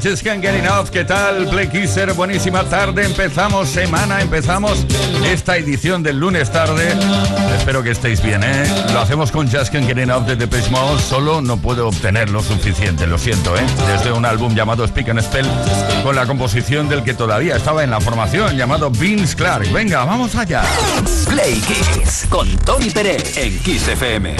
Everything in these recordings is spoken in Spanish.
Just Can't Get Enough. ¿Qué tal, Play Kisser? Buenísima tarde. Empezamos semana, empezamos esta edición del lunes tarde. Espero que estéis bien, ¿eh? Lo hacemos con Just Can't Get Enough de Depeche Mode. Solo no puedo obtener lo suficiente, lo siento, ¿eh? Desde un álbum llamado Speak and Spell, con la composición del que todavía estaba en la formación, llamado Vince Clark. Venga, vamos allá. Play Kiss con Tony Pérez en Kiss FM.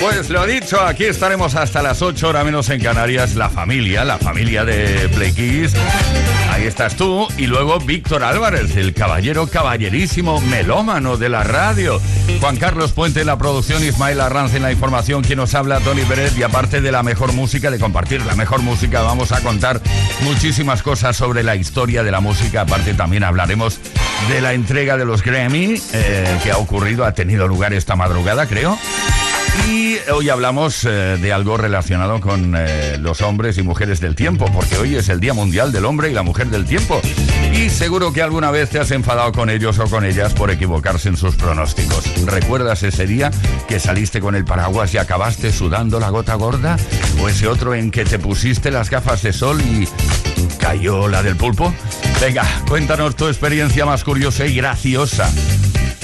Pues lo dicho, aquí estaremos hasta las 8 horas menos en Canarias, la familia, la familia de Play Kiss. Ahí estás tú y luego Víctor Álvarez, el caballero caballerísimo melómano de la radio. Juan Carlos Puente en la producción, Ismael Arranz en la información, quien nos habla, Tony Pérez. Y aparte de la mejor música, de compartir la mejor música, vamos a contar muchísimas cosas sobre la historia de la música. Aparte también hablaremos de la entrega de los Grammy, eh, que ha ocurrido, ha tenido lugar esta madrugada, creo. Y hoy hablamos eh, de algo relacionado con eh, los hombres y mujeres del tiempo, porque hoy es el Día Mundial del Hombre y la Mujer del Tiempo. Y seguro que alguna vez te has enfadado con ellos o con ellas por equivocarse en sus pronósticos. ¿Recuerdas ese día que saliste con el paraguas y acabaste sudando la gota gorda? ¿O ese otro en que te pusiste las gafas de sol y cayó la del pulpo? Venga, cuéntanos tu experiencia más curiosa y graciosa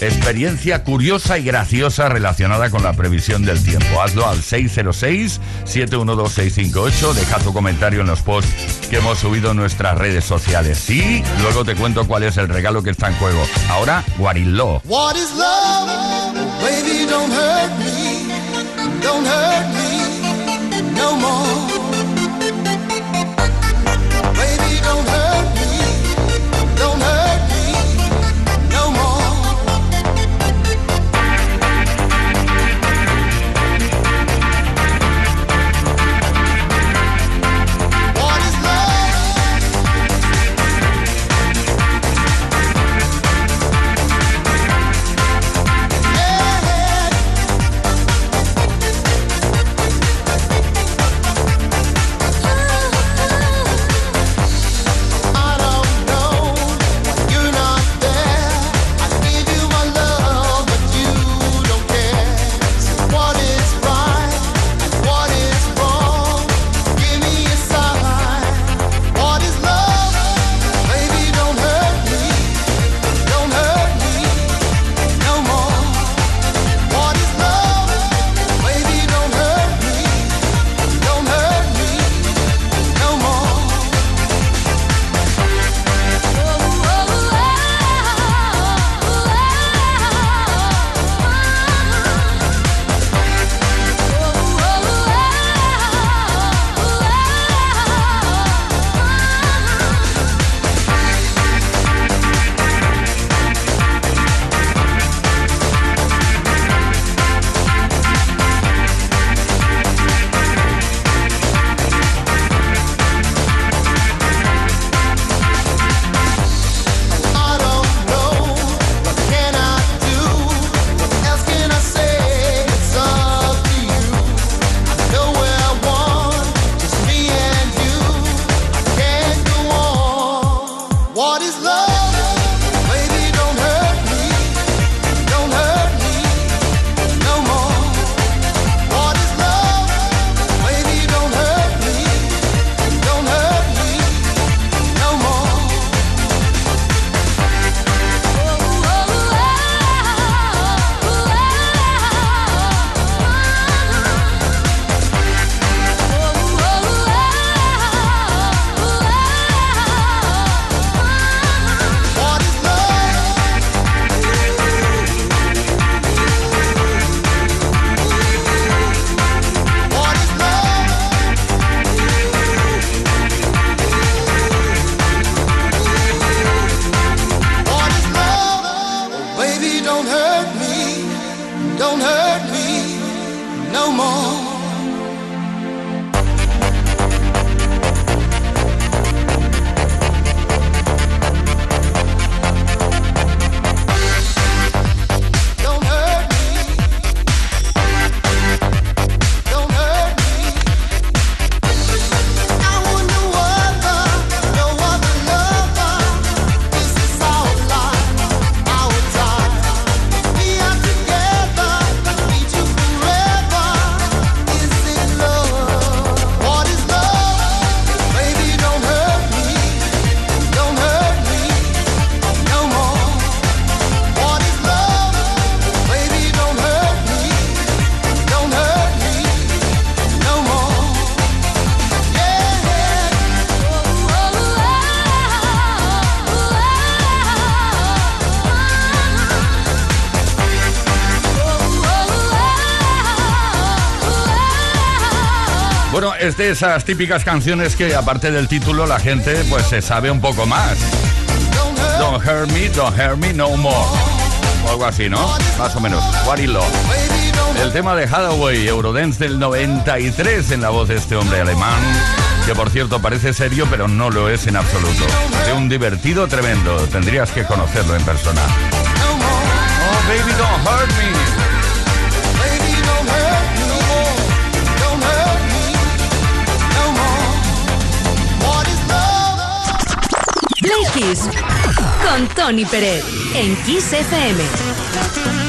experiencia curiosa y graciosa relacionada con la previsión del tiempo. Hazlo al 606-712-658. Deja tu comentario en los posts que hemos subido en nuestras redes sociales. Y luego te cuento cuál es el regalo que está en juego. Ahora, Guariló. What is love? Baby, don't hurt me. Don't hurt me no more. De esas típicas canciones que aparte del título la gente pues se sabe un poco más. Don't hurt me, don't hurt me no more. Algo así, ¿no? Más o menos. What love. El tema de Hathaway, Eurodance del 93 en la voz de este hombre alemán, que por cierto parece serio, pero no lo es en absoluto. De un divertido tremendo. Tendrías que conocerlo en persona. Oh. Play Kiss con Tony Pérez en Kiss FM.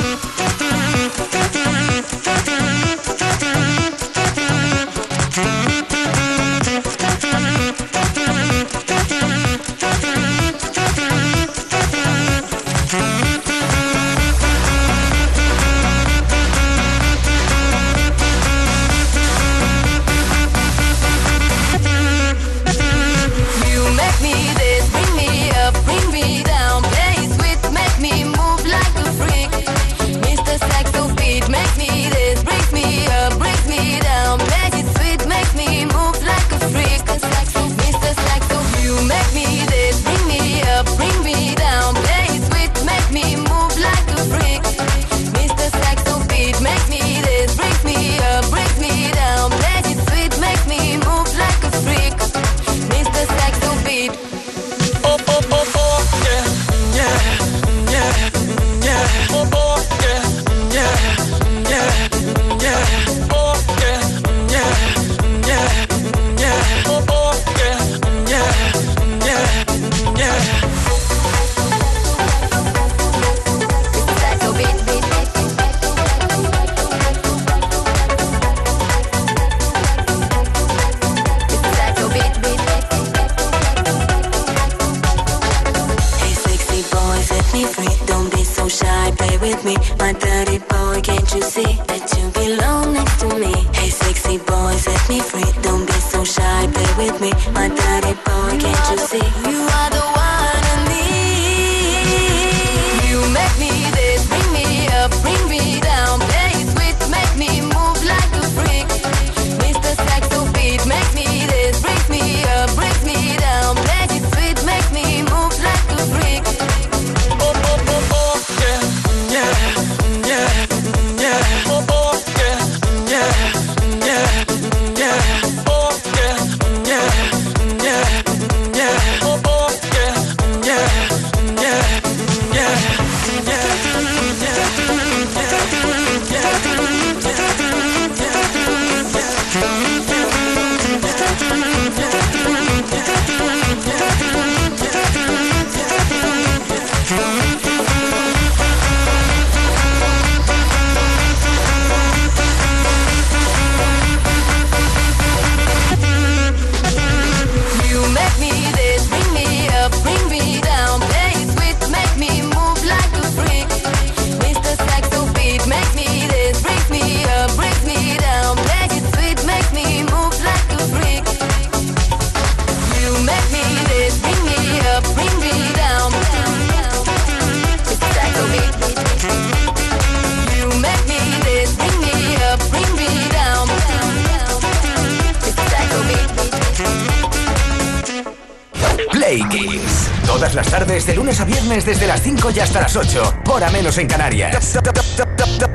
Desde las 5 y hasta las 8. Hora menos en Canarias.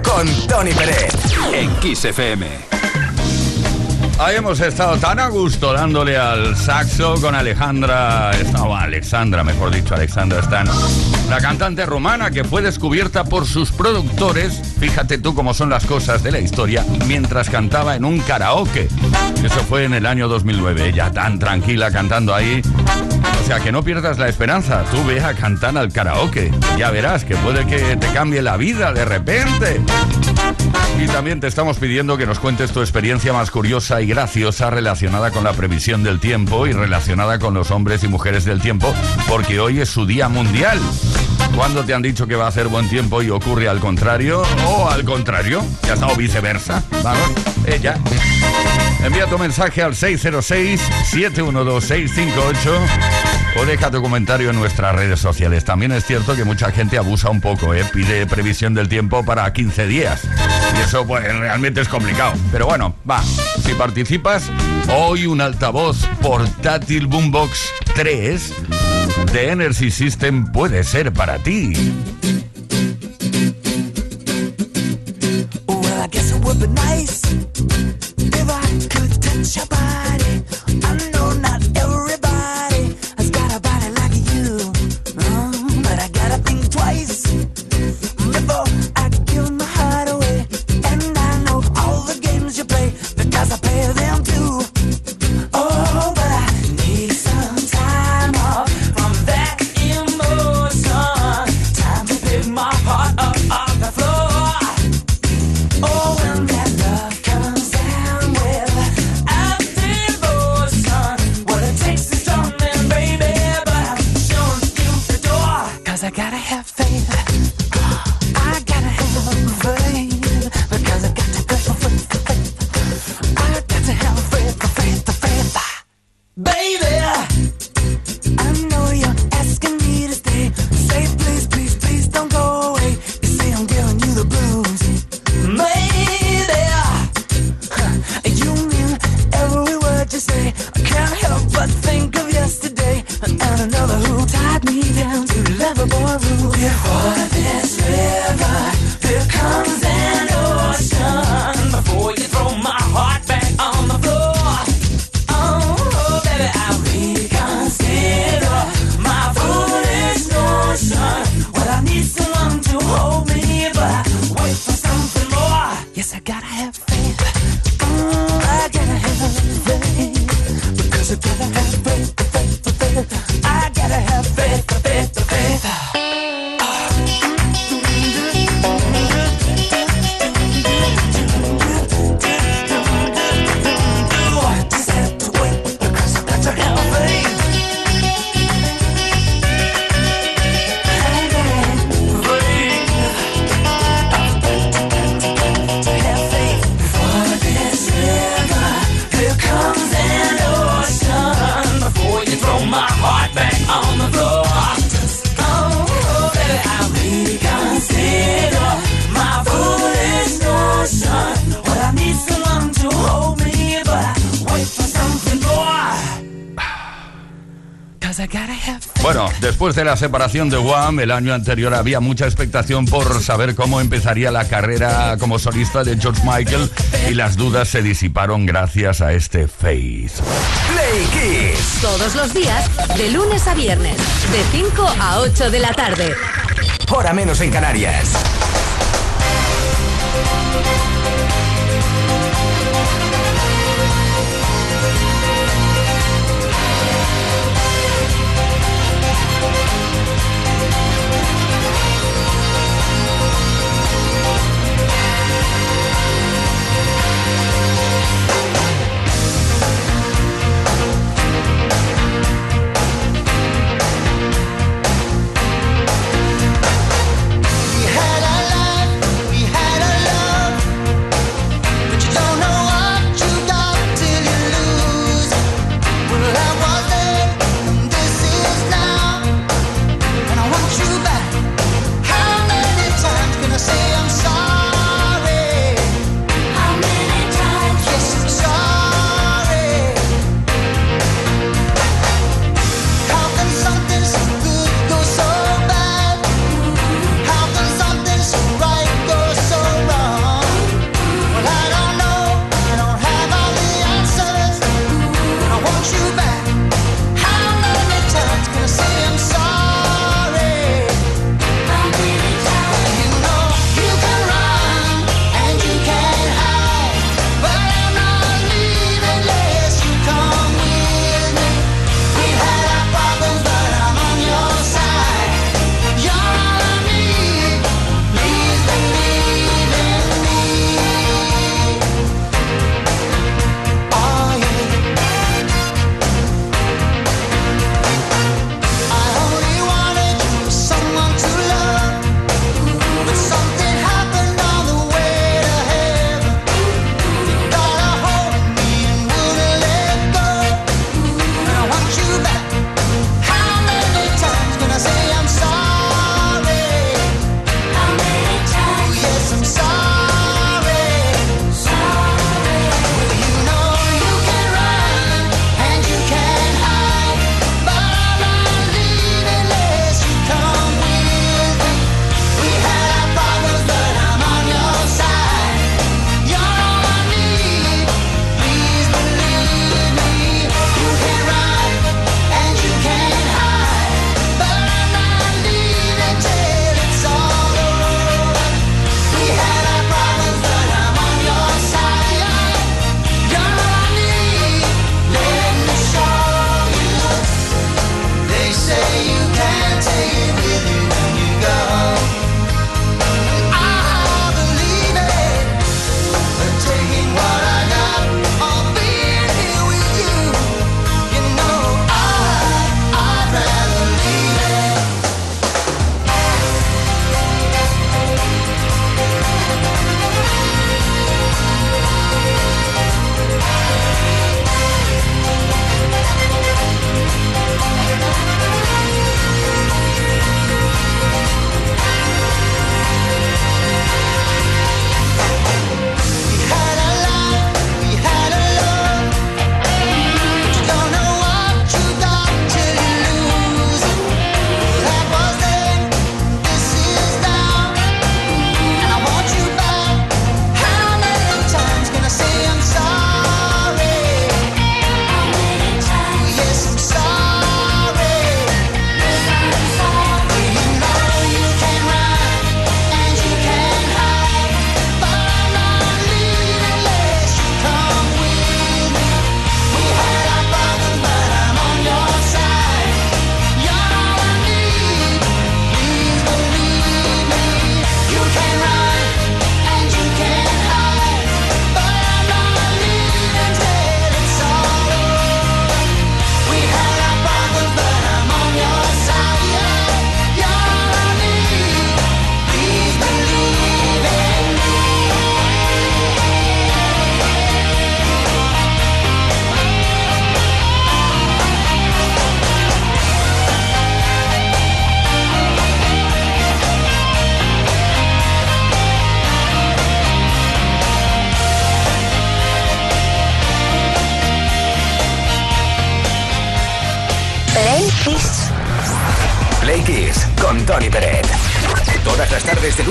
Con Tony Pérez. En Kiss FM. Ahí hemos estado tan a gusto dándole al saxo con Alejandra, no, Alexandra, mejor dicho, Alexandra Stan, la cantante rumana que fue descubierta por sus productores, fíjate tú cómo son las cosas de la historia, mientras cantaba en un karaoke. Eso fue en el año 2009, ella tan tranquila cantando ahí. O sea, que no pierdas la esperanza, tú ve a cantar al karaoke, ya verás que puede que te cambie la vida de repente. Y también te estamos pidiendo que nos cuentes tu experiencia más curiosa y graciosa relacionada con la previsión del tiempo y relacionada con los hombres y mujeres del tiempo, porque hoy es su día mundial. ¿Cuándo te han dicho que va a hacer buen tiempo y ocurre al contrario? O al contrario, ya está, o viceversa. Vamos, ella. Envía tu mensaje al 606-712-658 o deja tu comentario en nuestras redes sociales. También es cierto que mucha gente abusa un poco, ¿eh? pide previsión del tiempo para 15 días. Y eso pues realmente es complicado. Pero bueno, va, si participas, Hoy un altavoz portátil Boombox 3 de Energy System puede ser para ti. Bueno, después de la separación de Wham, el año anterior había mucha expectación por saber cómo empezaría la carrera como solista de George Michael y las dudas se disiparon gracias a este Face. Play Kiss. Todos los días, de lunes a viernes, de 5 a 8 de la tarde. Hora menos en Canarias.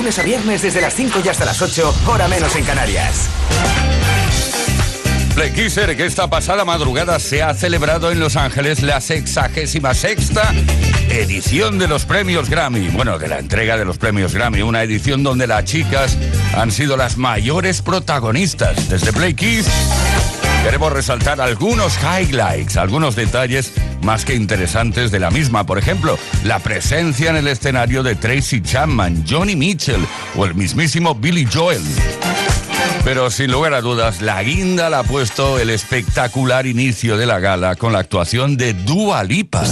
Lunes a viernes desde las 5 y hasta las 8, hora menos en Canarias. Play Kisser, que esta pasada madrugada se ha celebrado en Los Ángeles la sexagésima sexta edición de los premios Grammy. Bueno, de la entrega de los premios Grammy, una edición donde las chicas han sido las mayores protagonistas. Desde Play Kiss queremos resaltar algunos highlights, algunos detalles más que interesantes de la misma. Por ejemplo, la presencia en el escenario de Tracy Chapman, Johnny Mitchell o el mismísimo Billy Joel. Pero sin lugar a dudas, la guinda la ha puesto el espectacular inicio de la gala con la actuación de Dua Lipa.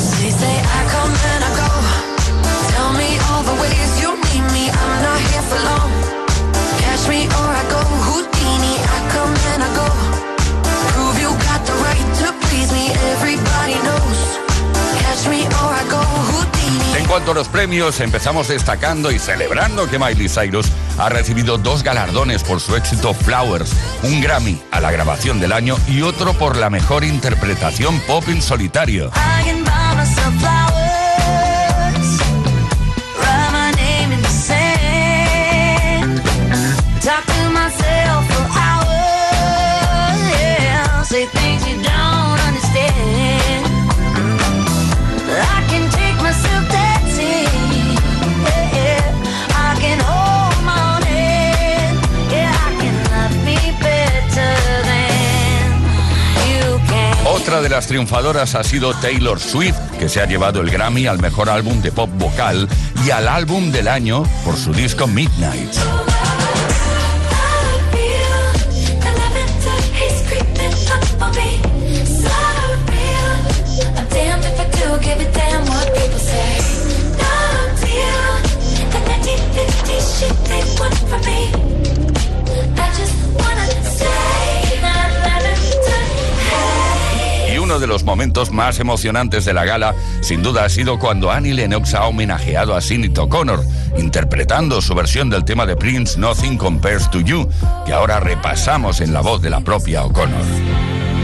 Los premios, empezamos destacando y celebrando que Miley Cyrus ha recibido dos galardones por su éxito Flowers, un Grammy a la grabación del año y otro por la mejor interpretación pop en solitario. Otra de las triunfadoras ha sido Taylor Swift, que se ha llevado el Grammy al mejor álbum de pop vocal y al álbum del año por su disco Midnight. De los momentos más emocionantes de la gala, sin duda, ha sido cuando Annie Lennox ha homenajeado a Sinead O'Connor, interpretando su versión del tema de Prince Nothing Compares to You, que ahora repasamos en la voz de la propia O'Connor.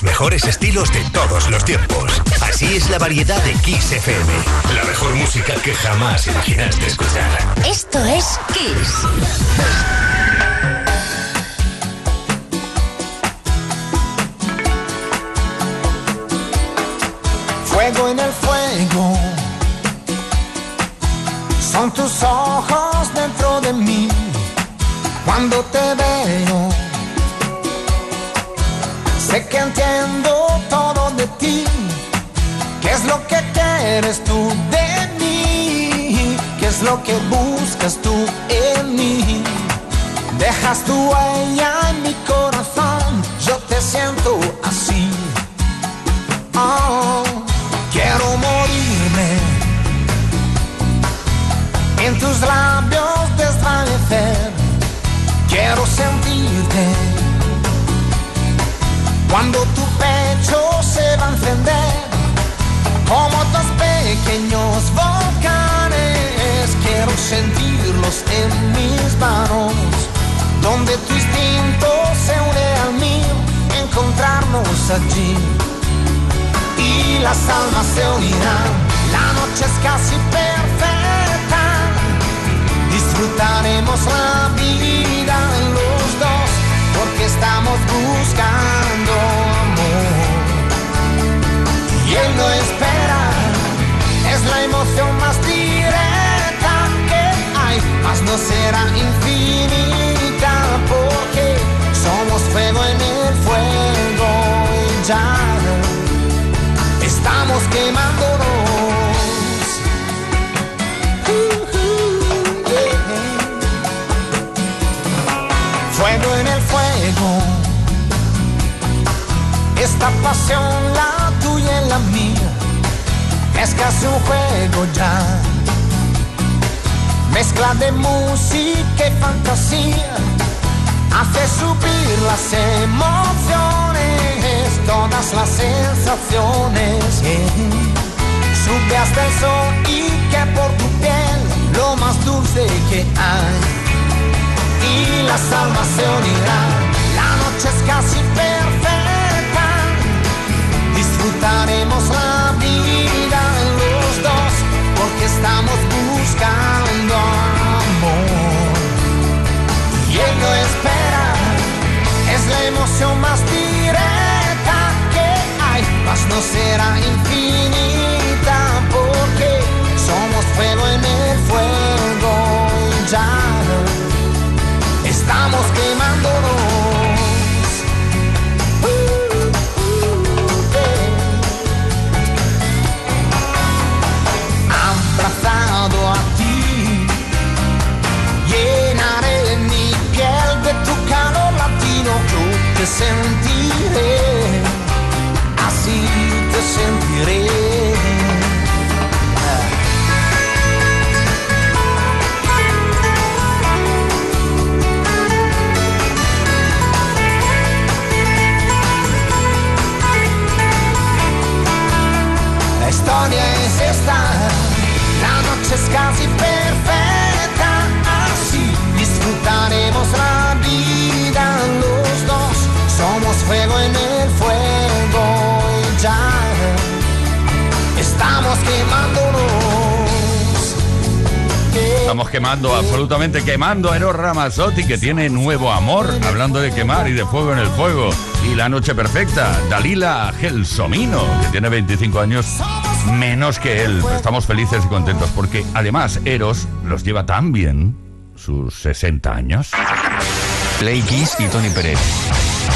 Los mejores estilos de todos los tiempos. Así es la variedad de Kiss FM. La mejor música que jamás imaginaste escuchar. Esto es Kiss. Fuego en el fuego. Son tus ojos dentro de mí. Cuando te veo, sé que entiendo todo de ti. ¿Qué es lo que quieres tú de mí? ¿Qué es lo que buscas tú en mí? Dejas tu huella en mi corazón. Yo te siento así. Oh, quiero morirme en tus labios desvanecer. Quiero sentirte cuando tu pecho se va a encender como dos pequeños volcanes. Quiero sentirlos en mis manos, donde tu instinto se une al mío, encontrarnos allí y las almas se unirán. La noche es casi perfecta. Disfrutaremos la vida los dos estamos buscando amor. Y él no espera, es la emoción más directa que hay, mas no será infinita porque somos fuego en el fuego y ya estamos quemándonos. Esta pasión, la tuya y la mía, es casi un juego ya. Mezcla de música y fantasía hace subir las emociones, todas las sensaciones. Sube hasta el sol y que por tu piel lo más dulce que hay. Y las almas unirán, la noche es casi perfecta. Disfrutaremos la vida los dos porque estamos buscando amor. Y él no espera, es la emoción más directa que hay, mas no será infinita porque somos fuego en el fuego ya estamos quemándonos. Sentiré, así te sentiré. La historia es esta, la noche es casi Estamos quemando, absolutamente quemando a Eros Ramazzotti, que tiene nuevo amor, hablando de quemar y de fuego en el fuego. Y la noche perfecta, Dalila Gelsomino, que tiene 25 años menos que él. Estamos felices y contentos porque además Eros los lleva tan bien, sus 60 años. Play Kiss y Tony Pérez.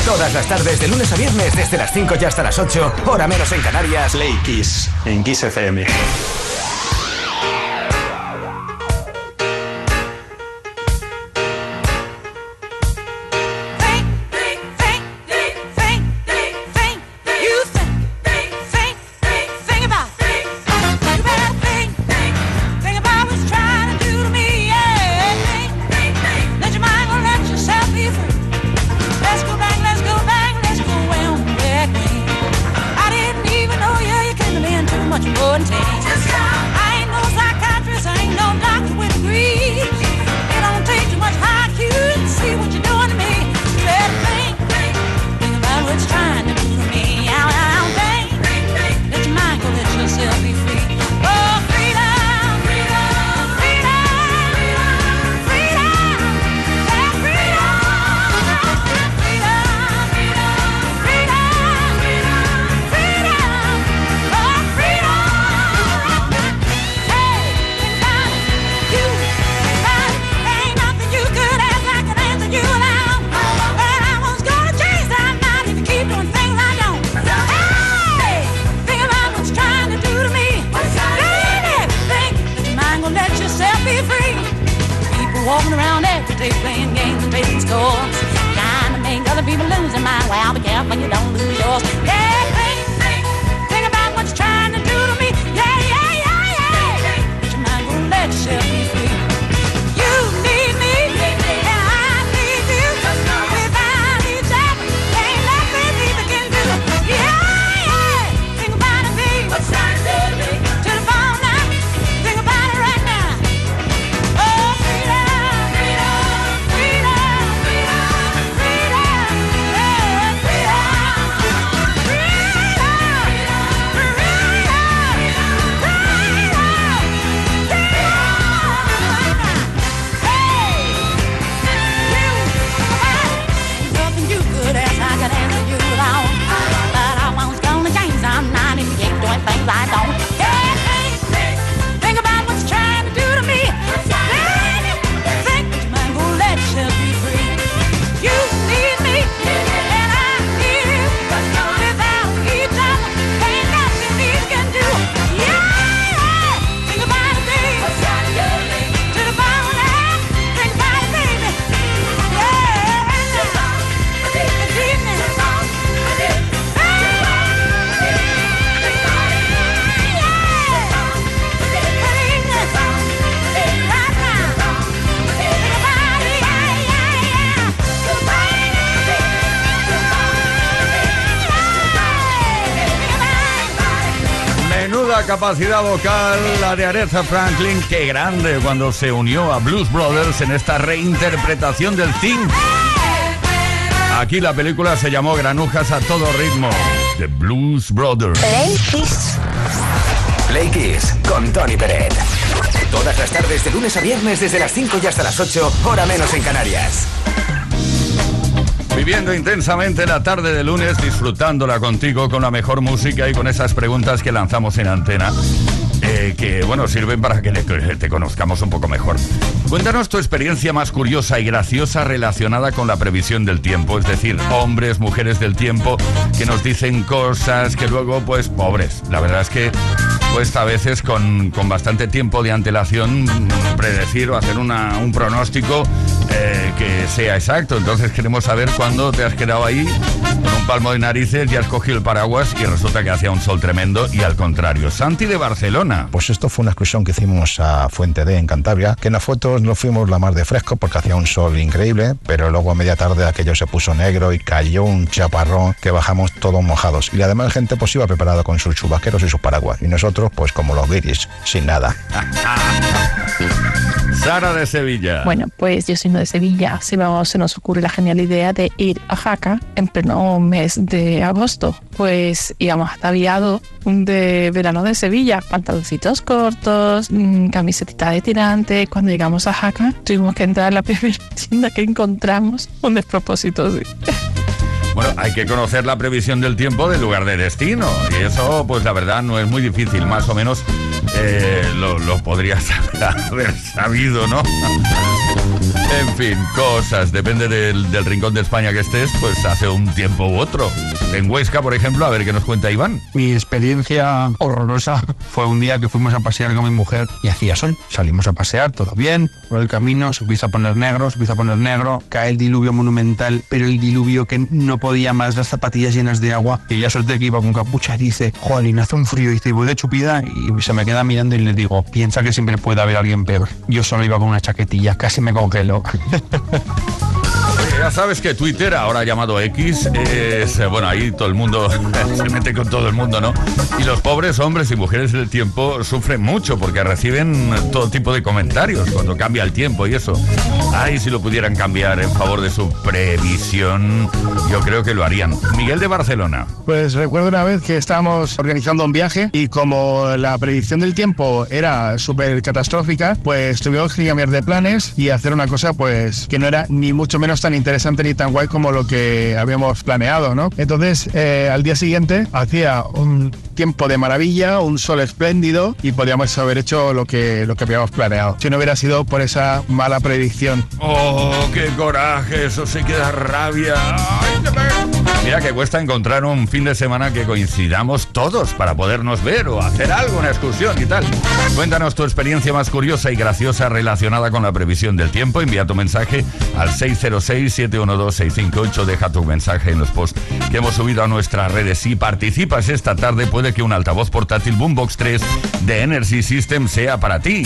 Todas las tardes, de lunes a viernes, desde las 5 y hasta las 8, hora menos en Canarias. Play Kiss en Kiss FM. Capacidad vocal la de Aretha Franklin, qué grande cuando se unió a Blues Brothers en esta reinterpretación del theme. Aquí la película se llamó Granujas a todo ritmo, The Blues Brothers. Play Kiss con Tony Peret. Todas las tardes de lunes a viernes desde las 5 y hasta las 8, hora menos en Canarias. Viviendo intensamente la tarde de lunes, disfrutándola contigo con la mejor música y con esas preguntas que lanzamos en antena. Eh, que, bueno, sirven para que que te conozcamos un poco mejor. Cuéntanos tu experiencia más curiosa y graciosa relacionada con la previsión del tiempo, es decir, hombres, mujeres del tiempo que nos dicen cosas que luego, pues, pobres. La verdad es que cuesta a veces con, con bastante tiempo de antelación mm, predecir o hacer una- un pronóstico eh, que sea exacto. Entonces queremos saber cuándo te has quedado ahí con un palmo de narices y has cogido el paraguas y resulta que hacía un sol tremendo y al contrario. Santi de Barcelona. Pues esto fue una excursión que hicimos a Fuente D en Cantabria, que en las fotos no fuimos la más de fresco porque hacía un sol increíble, pero luego a media tarde aquello se puso negro y cayó un chaparrón que bajamos todos mojados. Y además gente pues iba preparada con sus chubasqueros y sus paraguas. Y nosotros pues como los guiris, sin nada. Sara de Sevilla. Bueno, pues yo siendo de Sevilla, se, me- se nos ocurre la genial idea de ir a Jaca en pleno mes de agosto. Pues íbamos ataviados de verano de Sevilla, pantaloncitos cortos, mm, camisetita de tirante. Cuando llegamos a Jaca, tuvimos que entrar a la primera tienda que encontramos, un despropósito. sí. Bueno, hay que conocer la previsión del tiempo del lugar de destino. Y eso, pues la verdad, no es muy difícil. Más o menos eh, lo, lo podrías haber sabido, ¿no? En fin, cosas. Depende del, rincón de España que estés, pues hace un tiempo u otro. En Huesca, por ejemplo, a ver qué nos cuenta Iván. Mi experiencia horrorosa fue un día que fuimos a pasear con mi mujer y hacía sol. Salimos a pasear, todo bien. Por el camino se empieza a poner negro, se empieza a poner negro. Cae el diluvio monumental, pero el diluvio que no podía más, las zapatillas llenas de agua. Y ya suerte que iba con capucha y dice, jolín, hace un frío. Y dice, voy de chupida. Y se me queda mirando y le digo, piensa que siempre puede haber alguien peor. Yo solo iba con una chaquetilla, casi me congeló. Ya sabes que Twitter, ahora llamado X, es, eh, bueno, ahí todo el mundo se mete con todo el mundo, ¿no? Y los pobres hombres y mujeres del tiempo sufren mucho porque reciben todo tipo de comentarios cuando cambia el tiempo y eso. Ay, si lo pudieran cambiar en favor de su previsión, yo creo que lo harían. Miguel de Barcelona. Pues recuerdo una vez que estábamos organizando un viaje y como la predicción del tiempo era súper catastrófica, pues tuvimos que cambiar de planes y hacer una cosa pues que no era ni mucho menos tan interesante ni tan guay como lo que habíamos planeado, ¿no? Entonces, eh, al día siguiente hacía un tiempo de maravilla, un sol espléndido y podíamos haber hecho lo que, lo que habíamos planeado. Si no hubiera sido por esa mala predicción. Oh, qué coraje, eso sí que da rabia. Ay, Mira que cuesta encontrar un fin de semana que coincidamos todos para podernos ver o hacer algo, una excursión y tal. Cuéntanos tu experiencia más curiosa y graciosa relacionada con la previsión del tiempo. Envía tu mensaje al 606-712-658. Deja tu mensaje en los posts que hemos subido a nuestras redes. Si participas esta tarde, puede que un altavoz portátil Boombox 3 de Energy System sea para ti.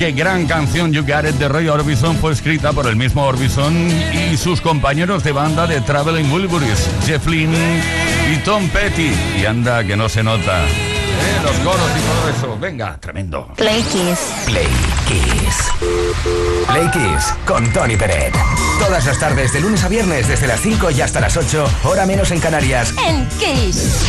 Qué gran canción You Got It de Roy Orbison fue escrita por el mismo Orbison y sus compañeros de banda de Traveling Wilburys, Jeff Lynne y Tom Petty. Y anda que no se nota. Eh, los coros y todo eso. Venga, tremendo. Play Kiss. Play Kiss. Play Kiss con Tony Peret. Todas las tardes, de lunes a viernes, desde las 5 y hasta las 8, hora menos en Canarias. En Kiss.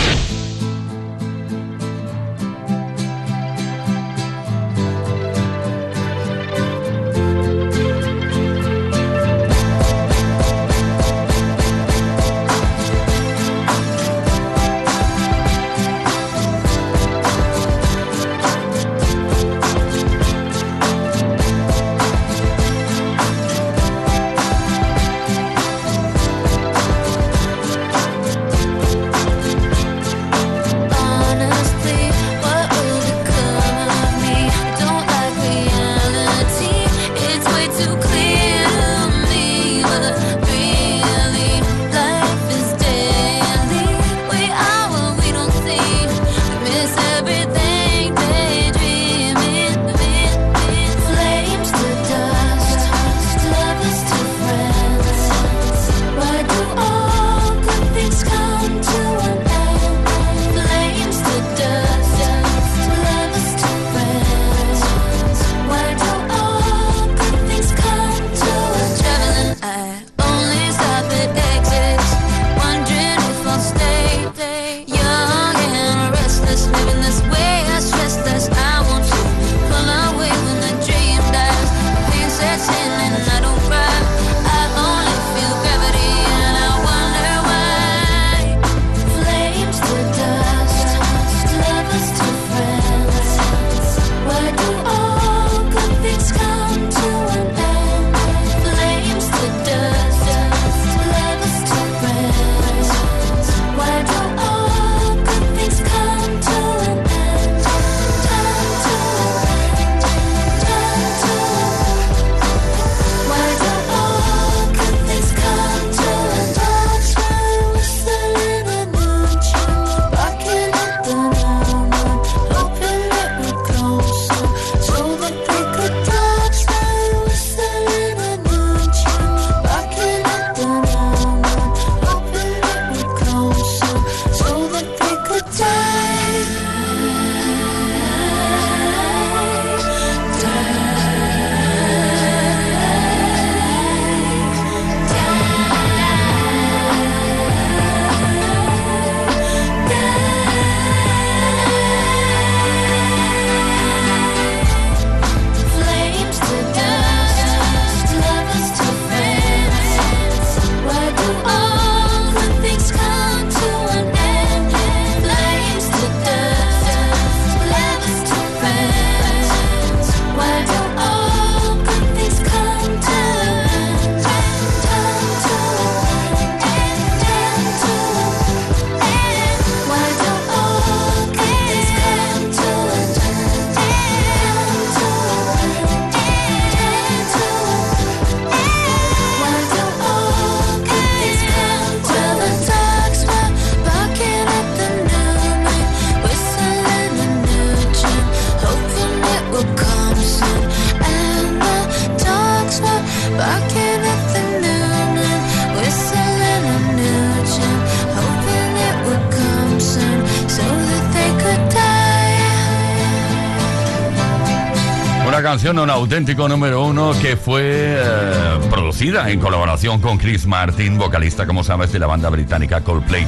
Canción, un auténtico número uno que fue eh, producida en colaboración con Chris Martin, vocalista, como sabes, de la banda británica Coldplay.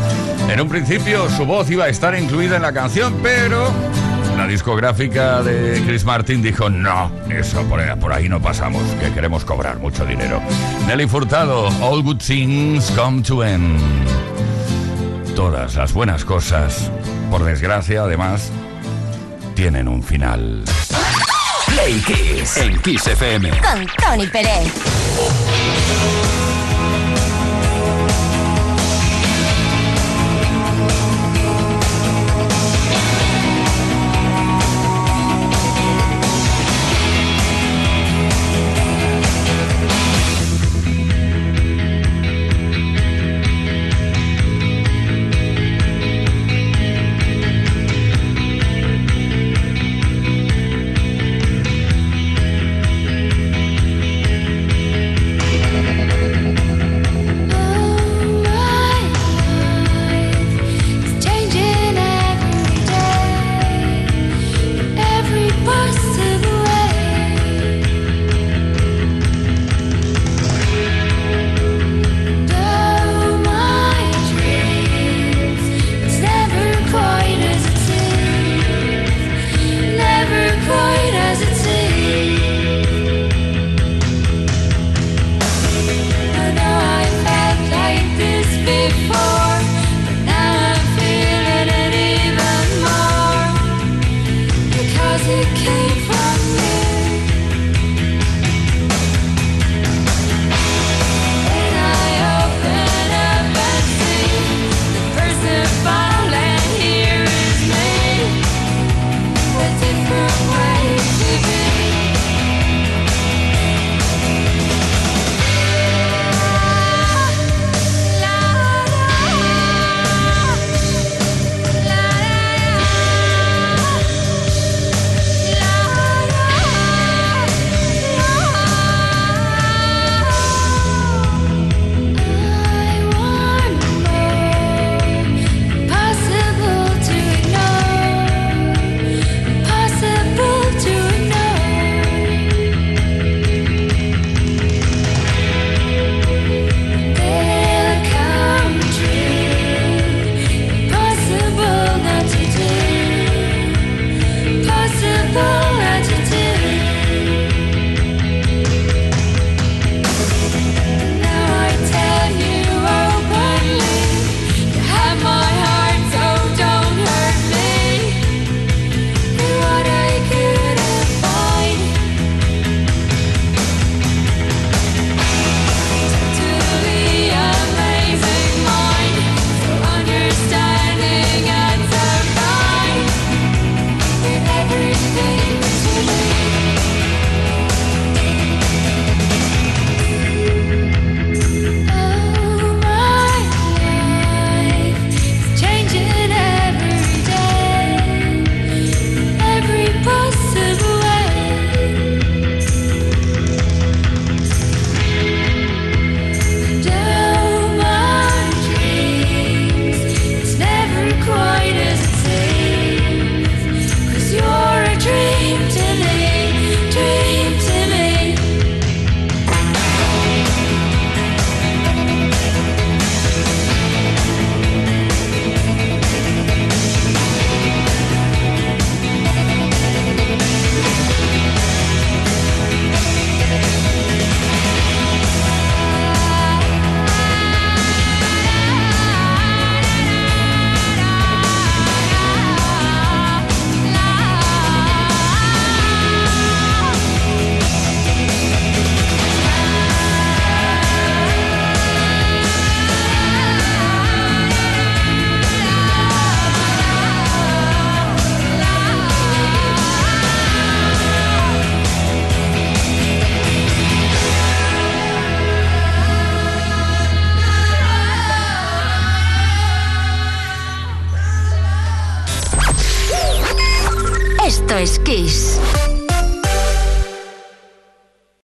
En un principio su voz iba a estar incluida en la canción, pero la discográfica de Chris Martin dijo, no, eso por ahí no pasamos, que queremos cobrar mucho dinero. Nelly Furtado, All Good Things Come to End. Todas las buenas cosas, por desgracia, además, tienen un final. Play Kiss. En Kiss FM. Con Tony Pérez.